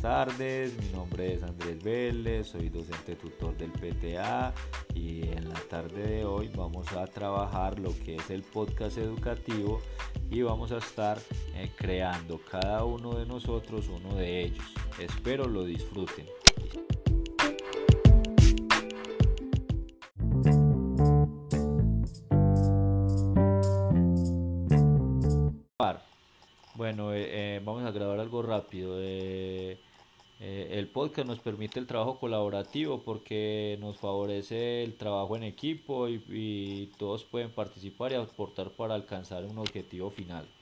tardes, mi nombre es Andrés Vélez, soy docente tutor del PTA y en la tarde de hoy vamos a trabajar lo que es el podcast educativo y vamos a estar eh, creando cada uno de nosotros uno de ellos. Espero lo disfruten. Bueno, eh, eh, vamos a grabar algo rápido. Eh, el podcast nos permite el trabajo colaborativo porque nos favorece el trabajo en equipo y todos pueden participar y aportar para alcanzar un objetivo final.